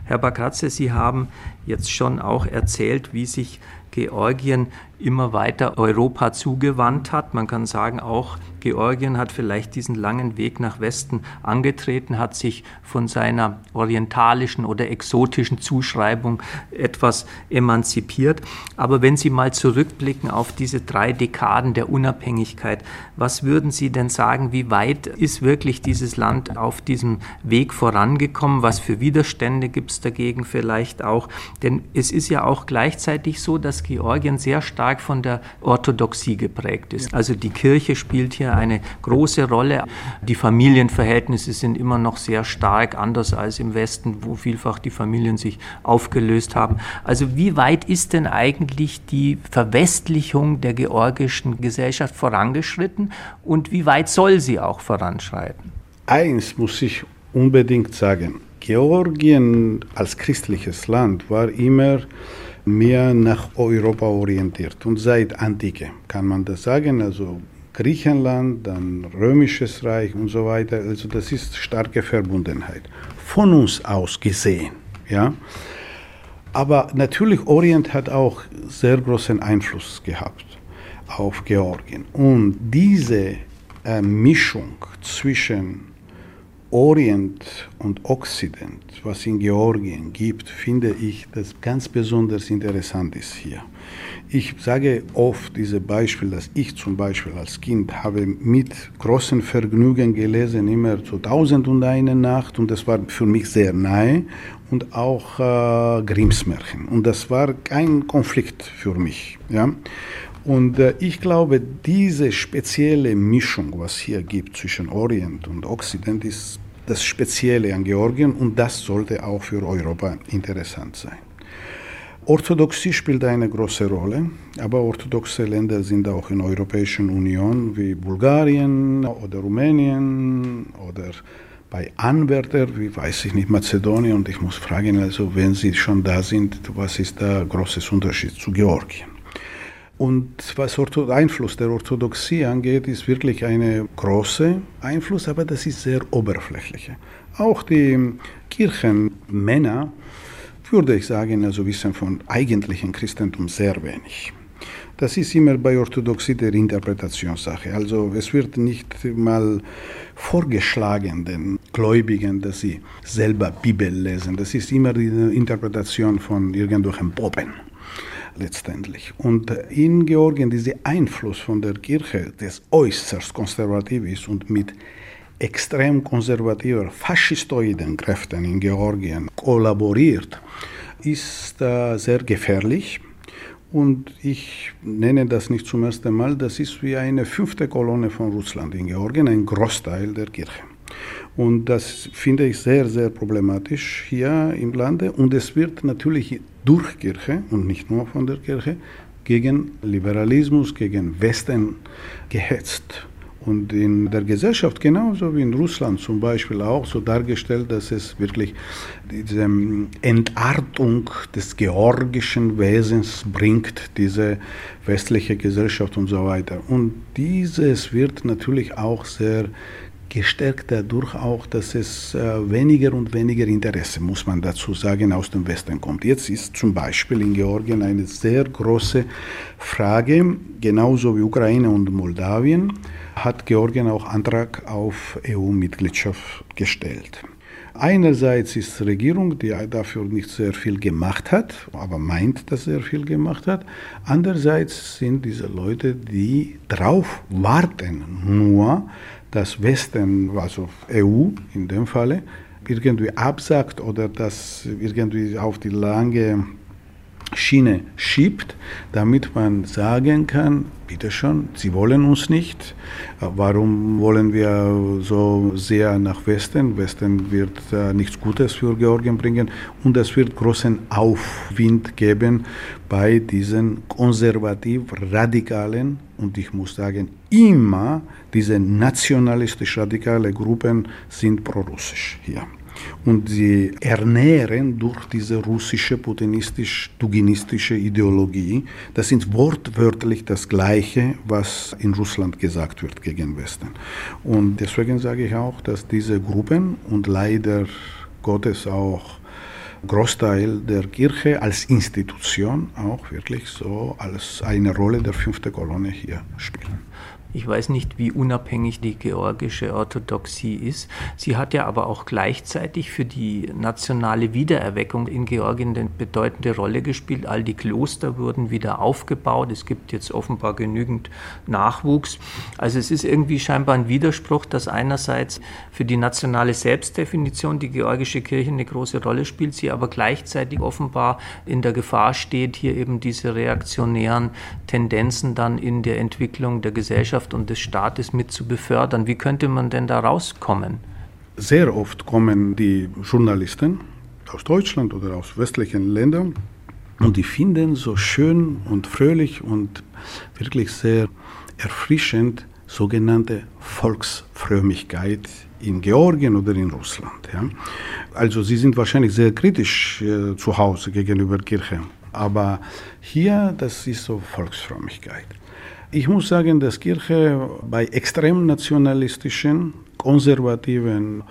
Herr Bakratze, Sie haben jetzt schon auch erzählt, wie sich Georgien immer weiter Europa zugewandt hat. Man kann sagen, auch Georgien hat vielleicht diesen langen Weg nach Westen angetreten, hat sich von seiner orientalischen oder exotischen Zuschreibung etwas emanzipiert. Aber wenn Sie mal zurückblicken auf diese drei Dekaden der Unabhängigkeit, was würden Sie denn sagen, wie weit ist wirklich dieses Land auf diesem Weg vorangekommen? Was für Widerstände gibt es dagegen vielleicht auch? Denn es ist ja auch gleichzeitig so, dass Georgien sehr stark von der Orthodoxie geprägt ist. Also die Kirche spielt hier eine große Rolle. Die Familienverhältnisse sind immer noch sehr stark, anders als im Westen, wo vielfach die Familien sich aufgelöst haben. Also wie weit ist denn eigentlich die Verwestlichung der georgischen Gesellschaft vorangeschritten und wie weit soll sie auch voranschreiten? Eins muss ich unbedingt sagen. Georgien als christliches Land war immer mehr nach Europa orientiert und seit Antike kann man das sagen, also Griechenland, dann Römisches Reich und so weiter, also das ist starke Verbundenheit. Von uns aus gesehen, ja. Aber natürlich Orient hat auch sehr großen Einfluss gehabt auf Georgien. Und diese äh, Mischung zwischen Orient und Occident, was in Georgien gibt, finde ich, das ganz besonders interessant ist hier. Ich sage oft diese Beispiel, dass ich zum Beispiel als Kind habe mit großem Vergnügen gelesen, immer zu Tausend und eine Nacht und das war für mich sehr nahe und auch äh, Grimms Märchen und das war kein Konflikt für mich. Ja? Und äh, ich glaube, diese spezielle Mischung, was hier gibt zwischen Orient und Occident, ist das Spezielle an Georgien und das sollte auch für Europa interessant sein. Orthodoxie spielt eine große Rolle, aber orthodoxe Länder sind auch in der Europäischen Union wie Bulgarien oder Rumänien oder bei Anwärter, wie weiß ich nicht, Mazedonien. Und ich muss fragen, also wenn sie schon da sind, was ist der große Unterschied zu Georgien? Und was Einfluss der Orthodoxie angeht, ist wirklich ein großer Einfluss, aber das ist sehr oberflächlich. Auch die Kirchenmänner, würde ich sagen, also wissen von eigentlichen Christentum sehr wenig. Das ist immer bei Orthodoxie der Interpretationssache. Also es wird nicht mal vorgeschlagen den Gläubigen, dass sie selber Bibel lesen. Das ist immer die Interpretation von irgendwelchen Popen letztendlich. Und in Georgien dieser Einfluss von der Kirche, des äußerst konservativ ist und mit extrem konservativer faschistoiden Kräften in Georgien kollaboriert, ist äh, sehr gefährlich. Und ich nenne das nicht zum ersten Mal, das ist wie eine fünfte Kolonne von Russland in Georgien, ein Großteil der Kirche. Und das finde ich sehr, sehr problematisch hier im Lande. Und es wird natürlich durch Kirche und nicht nur von der Kirche gegen Liberalismus, gegen Westen gehetzt. Und in der Gesellschaft genauso wie in Russland zum Beispiel auch so dargestellt, dass es wirklich diese ähm, Entartung des georgischen Wesens bringt, diese westliche Gesellschaft und so weiter. Und dieses wird natürlich auch sehr gestärkt dadurch auch, dass es äh, weniger und weniger Interesse, muss man dazu sagen, aus dem Westen kommt. Jetzt ist zum Beispiel in Georgien eine sehr große Frage, genauso wie Ukraine und Moldawien, hat Georgien auch Antrag auf EU-Mitgliedschaft gestellt. Einerseits ist die Regierung, die dafür nicht sehr viel gemacht hat, aber meint, dass sehr viel gemacht hat. Andererseits sind diese Leute, die drauf warten, nur das Westen, also EU in dem Falle, irgendwie absagt oder das irgendwie auf die lange Schiene schiebt, damit man sagen kann, bitte schon, Sie wollen uns nicht. Warum wollen wir so sehr nach Westen? Westen wird äh, nichts Gutes für Georgien bringen und es wird großen Aufwind geben bei diesen konservativ radikalen und ich muss sagen, immer diese nationalistisch radikale Gruppen sind prorussisch hier. Und sie ernähren durch diese russische putinistisch-duginistische Ideologie. Das sind wortwörtlich das Gleiche, was in Russland gesagt wird gegen Westen. Und deswegen sage ich auch, dass diese Gruppen und leider Gottes auch Großteil der Kirche als Institution auch wirklich so als eine Rolle der fünften Kolonne hier spielen. Ich weiß nicht, wie unabhängig die georgische Orthodoxie ist. Sie hat ja aber auch gleichzeitig für die nationale Wiedererweckung in Georgien eine bedeutende Rolle gespielt. All die Kloster wurden wieder aufgebaut. Es gibt jetzt offenbar genügend Nachwuchs. Also es ist irgendwie scheinbar ein Widerspruch, dass einerseits für die nationale Selbstdefinition die georgische Kirche eine große Rolle spielt, sie aber gleichzeitig offenbar in der Gefahr steht, hier eben diese reaktionären Tendenzen dann in der Entwicklung der Gesellschaft Gesellschaft und des Staates mit zu befördern. Wie könnte man denn da rauskommen? Sehr oft kommen die Journalisten aus Deutschland oder aus westlichen Ländern und die finden so schön und fröhlich und wirklich sehr erfrischend sogenannte Volksfrömmigkeit in Georgien oder in Russland. Ja. Also sie sind wahrscheinlich sehr kritisch äh, zu Hause gegenüber Kirche, aber hier, das ist so Volksfrömmigkeit. Ich muss sagen, dass Kirche bei extrem nationalistischen, konservativen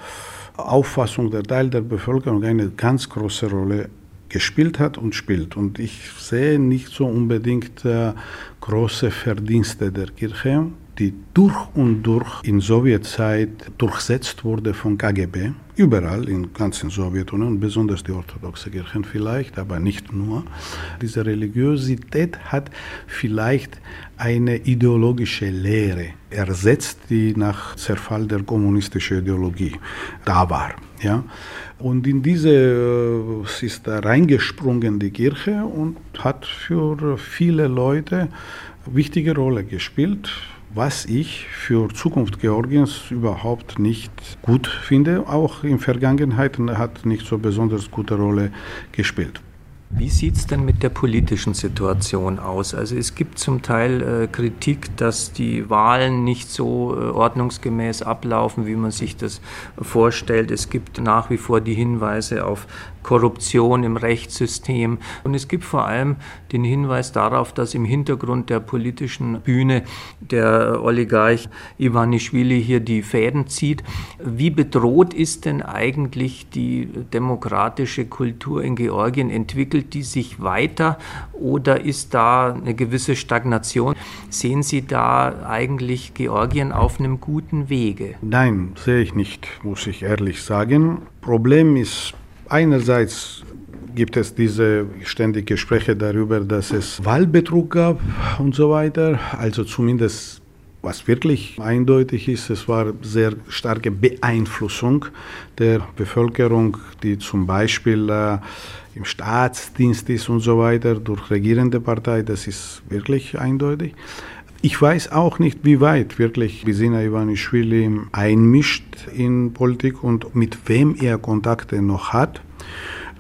Auffassung der Teil der Bevölkerung eine ganz große Rolle gespielt hat und spielt. Und ich sehe nicht so unbedingt äh, große Verdienste der Kirche die durch und durch in Sowjetzeit durchsetzt wurde von KGB, überall in ganzen Sowjetunion, besonders die orthodoxe Kirchen vielleicht, aber nicht nur. Diese Religiosität hat vielleicht eine ideologische Lehre ersetzt, die nach Zerfall der kommunistischen Ideologie da war. Ja? Und in diese äh, ist da reingesprungen die Kirche und hat für viele Leute wichtige Rolle gespielt was ich für Zukunft Georgiens überhaupt nicht gut finde. Auch in Vergangenheit hat nicht so besonders gute Rolle gespielt. Wie sieht es denn mit der politischen Situation aus? Also es gibt zum Teil äh, Kritik, dass die Wahlen nicht so äh, ordnungsgemäß ablaufen, wie man sich das vorstellt. Es gibt nach wie vor die Hinweise auf Korruption im Rechtssystem. Und es gibt vor allem den Hinweis darauf, dass im Hintergrund der politischen Bühne der Oligarch Ivanischvili hier die Fäden zieht. Wie bedroht ist denn eigentlich die demokratische Kultur in Georgien? Entwickelt die sich weiter oder ist da eine gewisse Stagnation? Sehen Sie da eigentlich Georgien auf einem guten Wege? Nein, sehe ich nicht, muss ich ehrlich sagen. Problem ist Einerseits gibt es diese ständigen Gespräche darüber, dass es Wahlbetrug gab und so weiter. Also zumindest was wirklich eindeutig ist, es war sehr starke Beeinflussung der Bevölkerung, die zum Beispiel äh, im Staatsdienst ist und so weiter durch regierende Partei. Das ist wirklich eindeutig. Ich weiß auch nicht, wie weit wirklich Bisina Ivanischvili einmischt in Politik und mit wem er Kontakte noch hat.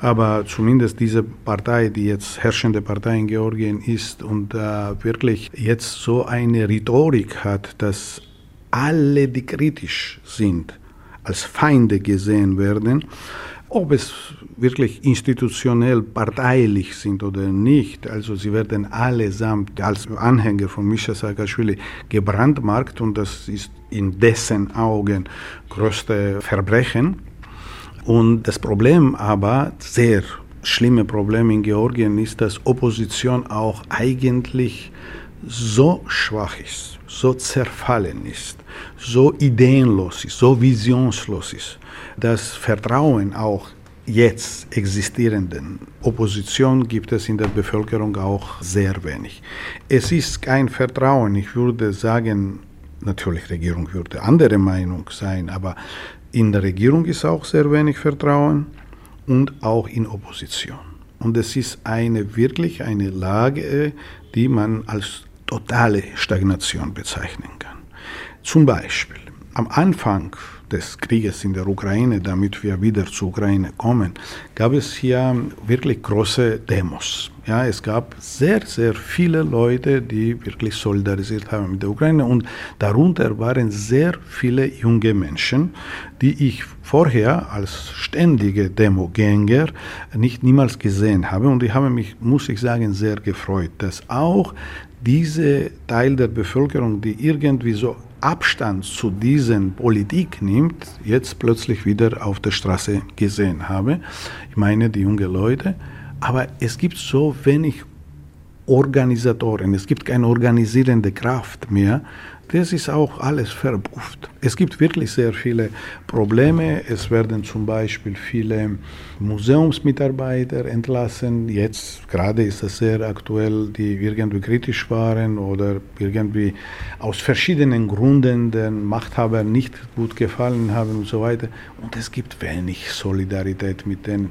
Aber zumindest diese Partei, die jetzt herrschende Partei in Georgien ist und äh, wirklich jetzt so eine Rhetorik hat, dass alle, die kritisch sind, als Feinde gesehen werden, ob es wirklich institutionell parteilich sind oder nicht, also sie werden allesamt als Anhänger von Mischa Saakashvili gebrandmarkt und das ist in dessen Augen größte Verbrechen. Und das Problem aber, sehr schlimme Problem in Georgien ist, dass Opposition auch eigentlich so schwach ist, so zerfallen ist, so ideenlos ist, so visionslos ist, dass Vertrauen auch jetzt existierenden Opposition gibt es in der Bevölkerung auch sehr wenig. Es ist kein Vertrauen. Ich würde sagen, natürlich Regierung würde andere Meinung sein, aber in der Regierung ist auch sehr wenig Vertrauen und auch in Opposition. Und es ist eine wirklich eine Lage, die man als totale Stagnation bezeichnen kann. Zum Beispiel am Anfang des Krieges in der Ukraine, damit wir wieder zur Ukraine kommen, gab es hier wirklich große Demos. Ja, es gab sehr, sehr viele Leute, die wirklich solidarisiert haben mit der Ukraine und darunter waren sehr viele junge Menschen, die ich vorher als ständige Demogänger nicht niemals gesehen habe und ich habe mich, muss ich sagen, sehr gefreut, dass auch diese Teil der Bevölkerung, die irgendwie so Abstand zu diesen Politik nimmt, jetzt plötzlich wieder auf der Straße gesehen habe. Ich meine die jungen Leute. Aber es gibt so wenig Organisatoren, es gibt keine organisierende Kraft mehr, das ist auch alles verpufft. Es gibt wirklich sehr viele Probleme. Es werden zum Beispiel viele Museumsmitarbeiter entlassen. Jetzt gerade ist es sehr aktuell, die irgendwie kritisch waren oder irgendwie aus verschiedenen Gründen den Machthabern nicht gut gefallen haben und so weiter. Und es gibt wenig Solidarität mit denen.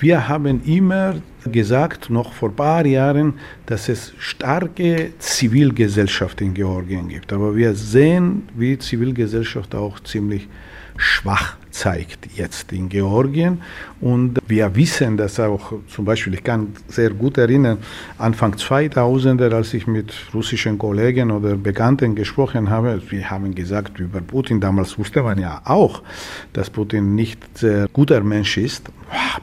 Wir haben immer gesagt, noch vor ein paar Jahren, dass es starke Zivilgesellschaft in Georgien gibt. Aber wir sehen, wie Zivilgesellschaft auch ziemlich schwach zeigt jetzt in Georgien. Und wir wissen, dass auch zum Beispiel, ich kann sehr gut erinnern, Anfang 2000er, als ich mit russischen Kollegen oder Bekannten gesprochen habe, wir haben gesagt über Putin, damals wusste man ja auch, dass Putin nicht sehr guter Mensch ist.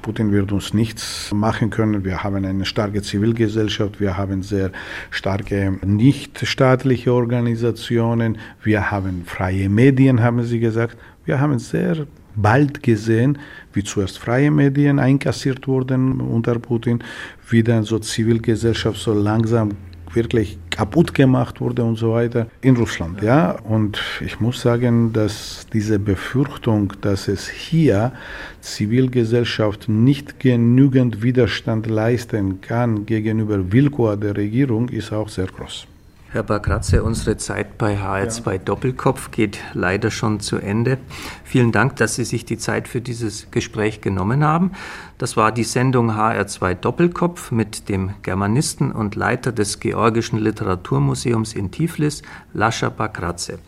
Putin wird uns nichts machen können. Wir haben eine starke Zivilgesellschaft, wir haben sehr starke nichtstaatliche Organisationen, wir haben freie Medien, haben sie gesagt. Wir haben sehr bald gesehen, wie zuerst freie Medien einkassiert wurden unter Putin, wie dann so Zivilgesellschaft so langsam wirklich kaputt gemacht wurde und so weiter in Russland. Ja, und ich muss sagen, dass diese Befürchtung, dass es hier Zivilgesellschaft nicht genügend Widerstand leisten kann gegenüber Willkür der Regierung, ist auch sehr groß. Herr Bakratze, unsere Zeit bei HR2 ja. Doppelkopf geht leider schon zu Ende. Vielen Dank, dass Sie sich die Zeit für dieses Gespräch genommen haben. Das war die Sendung HR2 Doppelkopf mit dem Germanisten und Leiter des Georgischen Literaturmuseums in Tiflis, Lascha Bakratze.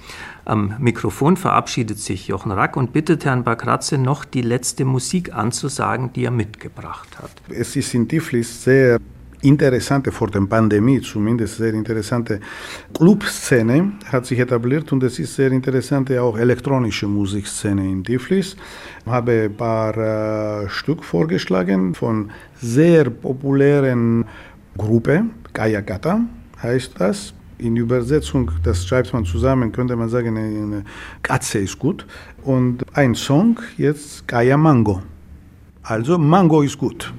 Am Mikrofon verabschiedet sich Jochen Rack und bittet Herrn Bakratze noch die letzte Musik anzusagen, die er mitgebracht hat. Es ist in Tiflis sehr interessante, vor der Pandemie zumindest sehr interessante Clubszene hat sich etabliert und es ist sehr interessante auch elektronische Musikszene in Tiflis. Ich habe ein paar äh, Stück vorgeschlagen von sehr populären Gruppe, Kaya Kata heißt das. In Übersetzung, das schreibt man zusammen, könnte man sagen, eine Katze ist gut. Und ein Song, jetzt Kaya Mango. Also Mango ist gut.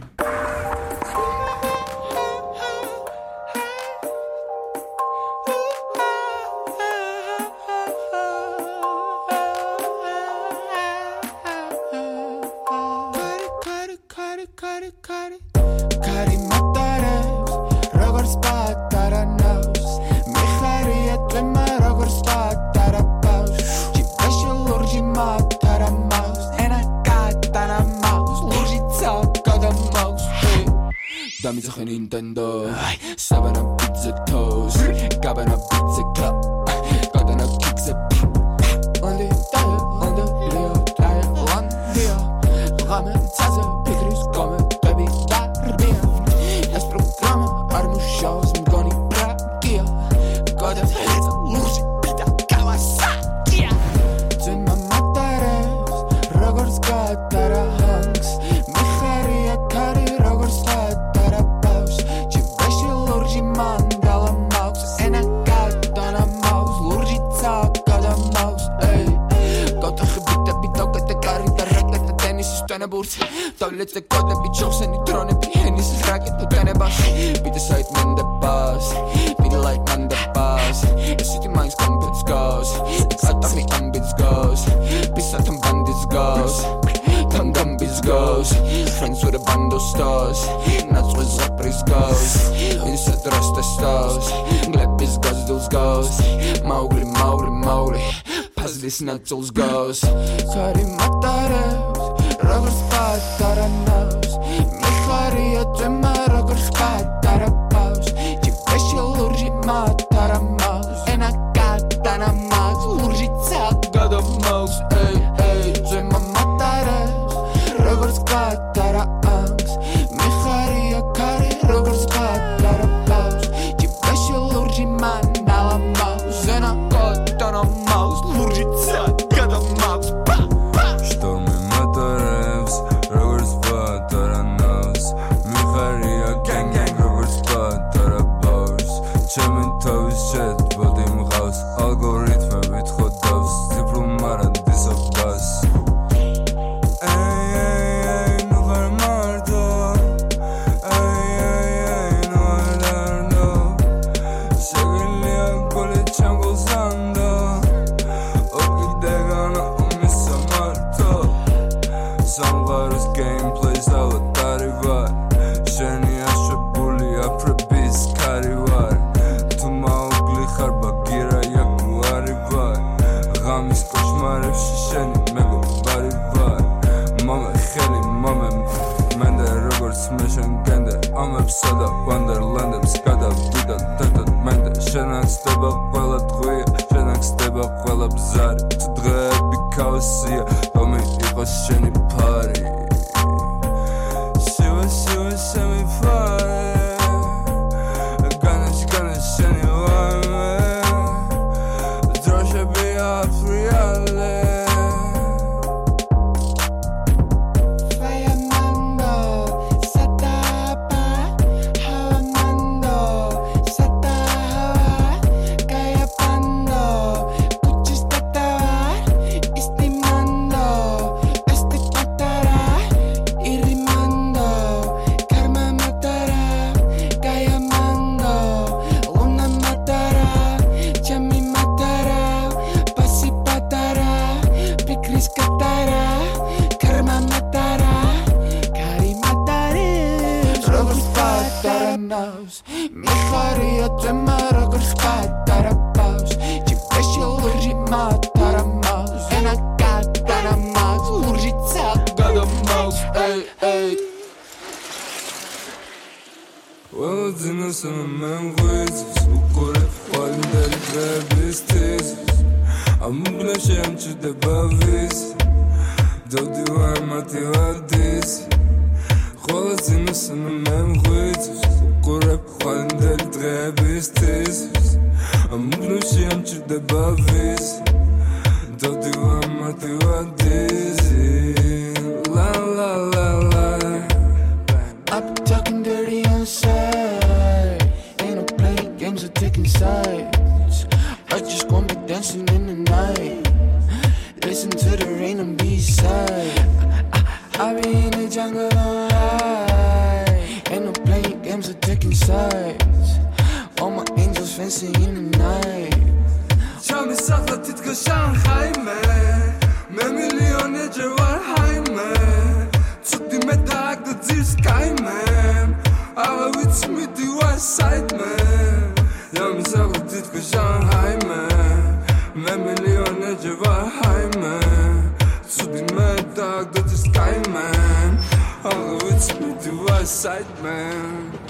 Churchill's ნიშნავს მიხარია თემა როგორც პატარა პავს ჯიბეში ლურჯი მატარამავს ენა გატარამავს ლურჯიცა გადამავს. ეი ეი ვაძინასამა მემ ღვიძის უკორე ვალდელი დღეების თიზის. ამ უბნაში ამჩნდება ვიზი დავდივარ მათი ვარდიზი I'm Glushi am Chip de Bavis Dodi wa mati wa dizzy La la la la. I talking dirty inside. Ain't no playing games or taking sides I just wanna be dancing in the night. Listen to the rain on B-side I, I, I be in the jungle switching. All my angels fencing in the night. Tell me, Safa, did go Shanghai, man. Me million, Edgewar, high, man. Took the metal, the sky, man. I will with me, the west side, me? I Tell me, Safa, did go Shanghai, man. Me million, Edgewar, high, man. Took the metal, the sky, man. I will me, the west side, me?